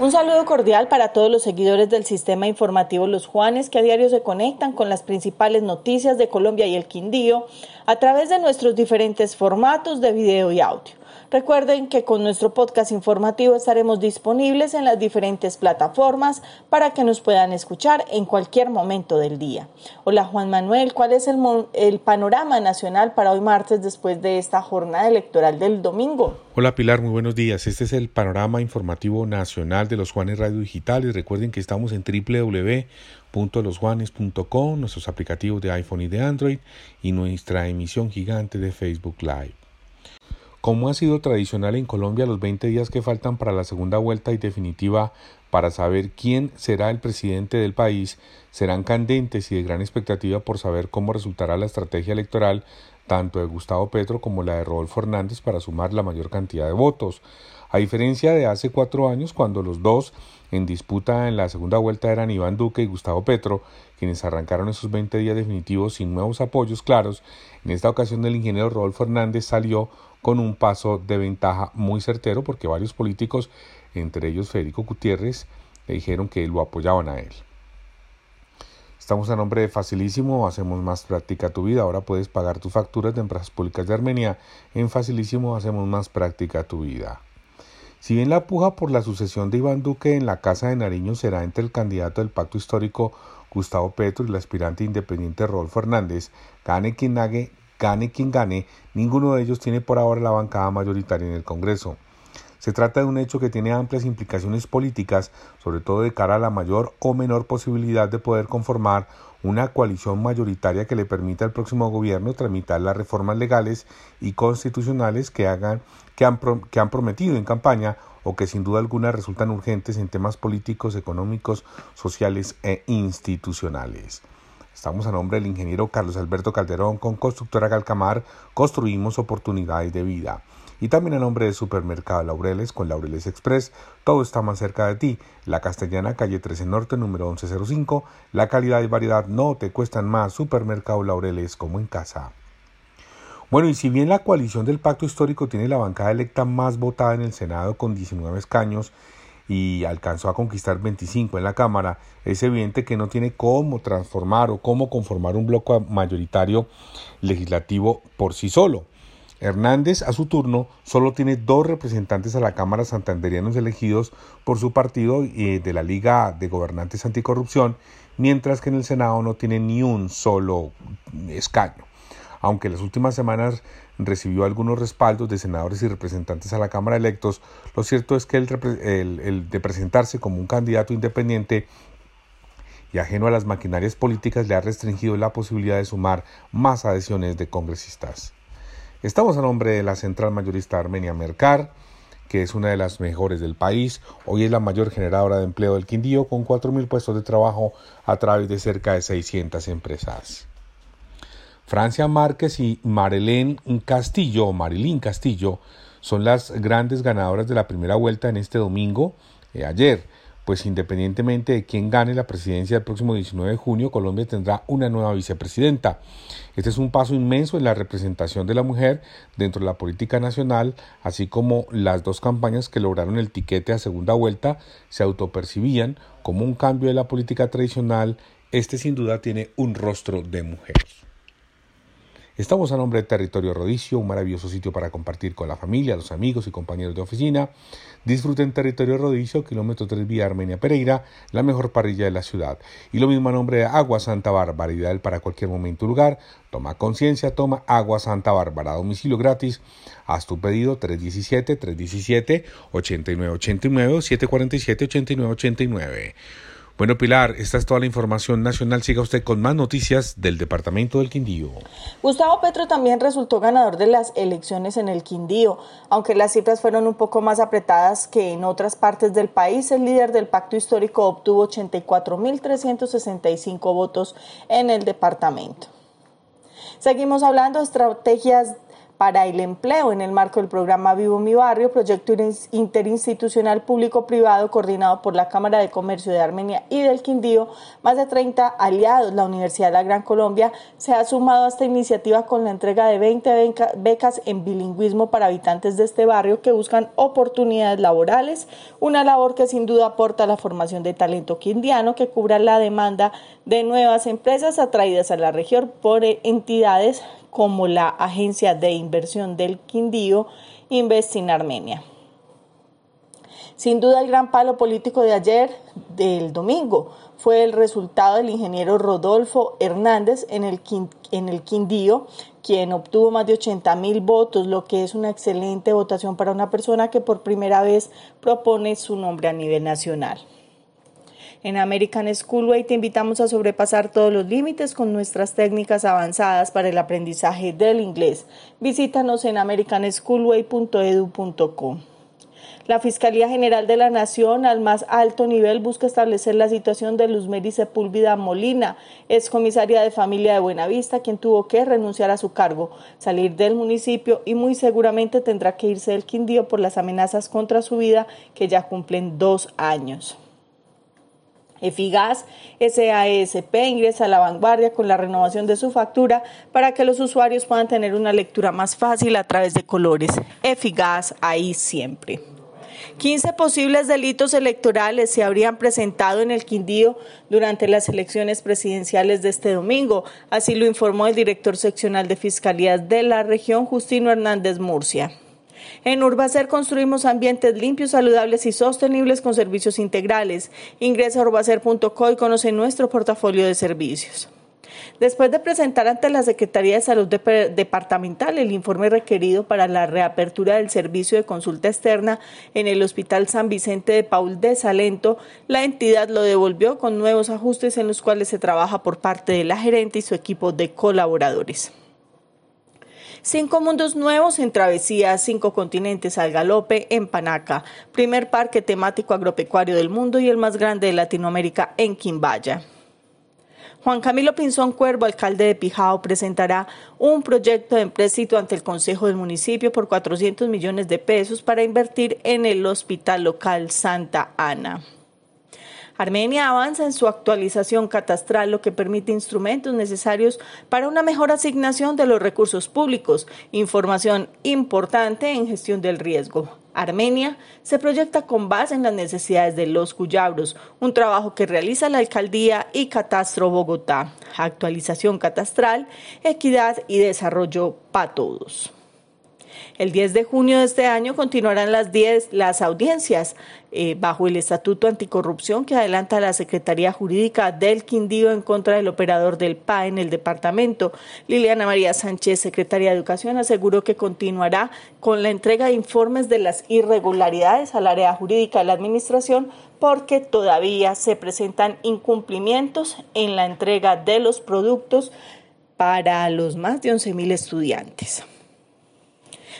Un saludo cordial para todos los seguidores del sistema informativo Los Juanes que a diario se conectan con las principales noticias de Colombia y el Quindío a través de nuestros diferentes formatos de video y audio. Recuerden que con nuestro podcast informativo estaremos disponibles en las diferentes plataformas para que nos puedan escuchar en cualquier momento del día. Hola Juan Manuel, ¿cuál es el, el panorama nacional para hoy martes después de esta jornada electoral del domingo? Hola Pilar, muy buenos días. Este es el panorama informativo nacional de los Juanes Radio Digitales. Recuerden que estamos en www.losjuanes.com, nuestros aplicativos de iPhone y de Android y nuestra emisión gigante de Facebook Live. Como ha sido tradicional en Colombia, los 20 días que faltan para la segunda vuelta y definitiva para saber quién será el presidente del país serán candentes y de gran expectativa por saber cómo resultará la estrategia electoral tanto de Gustavo Petro como la de Rodolfo Hernández para sumar la mayor cantidad de votos. A diferencia de hace cuatro años, cuando los dos en disputa en la segunda vuelta eran Iván Duque y Gustavo Petro, quienes arrancaron esos 20 días definitivos sin nuevos apoyos claros, en esta ocasión el ingeniero Rodolfo Hernández salió con un paso de ventaja muy certero porque varios políticos, entre ellos Federico Gutiérrez, le dijeron que lo apoyaban a él. Estamos a nombre de Facilísimo, hacemos más práctica tu vida. Ahora puedes pagar tus facturas de empresas públicas de Armenia. En Facilísimo hacemos más práctica tu vida. Si bien la puja por la sucesión de Iván Duque en la Casa de Nariño será entre el candidato del pacto histórico Gustavo Petro y el aspirante independiente Rodolfo Hernández, gane quien gane quien gane, ninguno de ellos tiene por ahora la bancada mayoritaria en el Congreso. Se trata de un hecho que tiene amplias implicaciones políticas, sobre todo de cara a la mayor o menor posibilidad de poder conformar una coalición mayoritaria que le permita al próximo gobierno tramitar las reformas legales y constitucionales que, hagan, que, han, han prometido en campaña o que sin duda alguna resultan urgentes en temas políticos, económicos, sociales e institucionales. Estamos a nombre del ingeniero Carlos Alberto Calderón con Constructora Galcamar, construimos oportunidades de vida y también a nombre de Supermercado Laureles con Laureles Express. Todo está más cerca de ti. La Castellana, calle 13 Norte, número 1105. La calidad y variedad no te cuestan más. Supermercado Laureles como en casa. Bueno, y si bien la coalición del pacto histórico tiene la bancada electa más votada en el Senado con 19 escaños y alcanzó a conquistar 25 en la Cámara, es evidente que no tiene cómo transformar o cómo conformar un bloque mayoritario legislativo por sí solo. Hernández, a su turno, solo tiene dos representantes a la Cámara Santanderianos elegidos por su partido y de la Liga de Gobernantes Anticorrupción, mientras que en el Senado no tiene ni un solo escaño. Aunque en las últimas semanas recibió algunos respaldos de senadores y representantes a la Cámara electos, lo cierto es que el, de presentarse como un candidato independiente y ajeno a las maquinarias políticas le ha restringido la posibilidad de sumar más adhesiones de congresistas. Estamos a nombre de la central mayorista Armenia Mercar, que es una de las mejores del país. Hoy es la mayor generadora de empleo del Quindío, con 4.000 puestos de trabajo a través de cerca de 600 empresas. Francia Márquez y Marilén Castillo, Castillo, son las grandes ganadoras de la primera vuelta en este domingo, eh, ayer pues independientemente de quién gane la presidencia el próximo 19 de junio, Colombia tendrá una nueva vicepresidenta. Este es un paso inmenso en la representación de la mujer dentro de la política nacional, así como las dos campañas que lograron el tiquete a segunda vuelta se autopercibían como un cambio de la política tradicional. Este sin duda tiene un rostro de mujer. Estamos a nombre de Territorio Rodicio, un maravilloso sitio para compartir con la familia, los amigos y compañeros de oficina. Disfruten Territorio Rodicio, kilómetro 3 vía Armenia Pereira, la mejor parrilla de la ciudad. Y lo mismo a nombre de Agua Santa Bárbara, ideal para cualquier momento o lugar. Toma conciencia, toma Agua Santa Bárbara, domicilio gratis. Haz tu pedido 317-317-8989 747-8989. Bueno, Pilar, esta es toda la información nacional. Siga usted con más noticias del Departamento del Quindío. Gustavo Petro también resultó ganador de las elecciones en el Quindío. Aunque las cifras fueron un poco más apretadas que en otras partes del país, el líder del pacto histórico obtuvo 84.365 votos en el departamento. Seguimos hablando de estrategias para el empleo en el marco del programa Vivo Mi Barrio, proyecto interinstitucional público-privado coordinado por la Cámara de Comercio de Armenia y del Quindío, más de 30 aliados. La Universidad de la Gran Colombia se ha sumado a esta iniciativa con la entrega de 20 becas en bilingüismo para habitantes de este barrio que buscan oportunidades laborales, una labor que sin duda aporta la formación de talento quindiano que cubra la demanda de nuevas empresas atraídas a la región por entidades como la Agencia de Inversión del Quindío, Invest in Armenia. Sin duda el gran palo político de ayer, del domingo, fue el resultado del ingeniero Rodolfo Hernández en el, en el Quindío, quien obtuvo más de 80 mil votos, lo que es una excelente votación para una persona que por primera vez propone su nombre a nivel nacional. En American Schoolway te invitamos a sobrepasar todos los límites con nuestras técnicas avanzadas para el aprendizaje del inglés. Visítanos en americanschoolway.edu.co. La Fiscalía General de la Nación al más alto nivel busca establecer la situación de Luzmeri Sepúlveda Molina, ex comisaria de familia de Buenavista, quien tuvo que renunciar a su cargo, salir del municipio y muy seguramente tendrá que irse del Quindío por las amenazas contra su vida que ya cumplen dos años. Efigas SASP ingresa a la vanguardia con la renovación de su factura para que los usuarios puedan tener una lectura más fácil a través de colores. Efigas ahí siempre. 15 posibles delitos electorales se habrían presentado en el Quindío durante las elecciones presidenciales de este domingo, así lo informó el director seccional de Fiscalías de la región, Justino Hernández Murcia. En Urbacer construimos ambientes limpios, saludables y sostenibles con servicios integrales. Ingresa a urbacer.co y conoce nuestro portafolio de servicios. Después de presentar ante la Secretaría de Salud Departamental el informe requerido para la reapertura del servicio de consulta externa en el Hospital San Vicente de Paul de Salento, la entidad lo devolvió con nuevos ajustes en los cuales se trabaja por parte de la gerente y su equipo de colaboradores. Cinco mundos nuevos en travesía, cinco continentes al galope en Panaca, primer parque temático agropecuario del mundo y el más grande de Latinoamérica en Quimbaya. Juan Camilo Pinzón Cuervo, alcalde de Pijao, presentará un proyecto de empréstito ante el Consejo del Municipio por 400 millones de pesos para invertir en el hospital local Santa Ana. Armenia avanza en su actualización catastral, lo que permite instrumentos necesarios para una mejor asignación de los recursos públicos, información importante en gestión del riesgo. Armenia se proyecta con base en las necesidades de los cuyabros, un trabajo que realiza la Alcaldía y Catastro Bogotá. Actualización catastral, equidad y desarrollo para todos. El 10 de junio de este año continuarán las 10 las audiencias eh, bajo el Estatuto Anticorrupción que adelanta la Secretaría Jurídica del Quindío en contra del operador del PA en el departamento. Liliana María Sánchez, secretaria de Educación, aseguró que continuará con la entrega de informes de las irregularidades al área jurídica de la Administración porque todavía se presentan incumplimientos en la entrega de los productos para los más de 11.000 estudiantes.